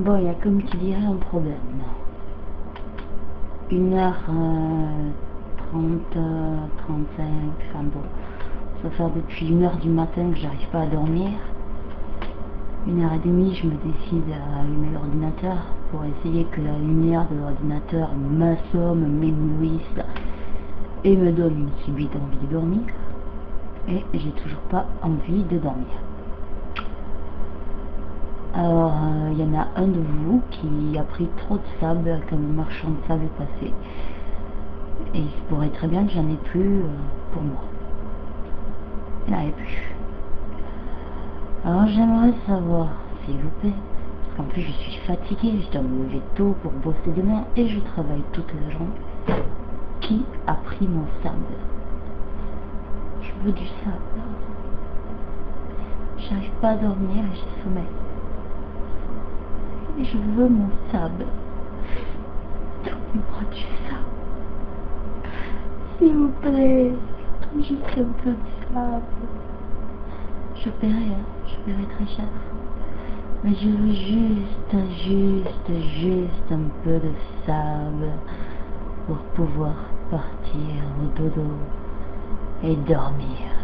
Bon, il y a comme tu dirais un problème. 1h30, 35, enfin bon. Ça fait depuis 1h du matin que j'arrive pas à dormir. Une heure et demie, je me décide à allumer l'ordinateur pour essayer que la lumière de l'ordinateur m'assomme, m'éblouisse et me donne une subite envie de dormir. Et j'ai toujours pas envie de dormir. Il y en a un de vous qui a pris trop de sable quand le marchand de sable est passé. Et il se pourrait très bien que j'en ai plus euh, pour moi. Il n'y en avait plus. Alors j'aimerais savoir, s'il vous plaît, parce qu'en plus je suis fatiguée, je dois me lever tôt pour bosser demain et je travaille toute la journée. Qui a pris mon sable? Je veux du sable. J'arrive pas à dormir et j'ai sommeil. Je veux mon sable. Du sable. S'il vous plaît, juste un peu de sable. Je paierai, hein, je paierai très cher. Mais je veux juste, juste, juste un peu de sable pour pouvoir partir au dodo et dormir.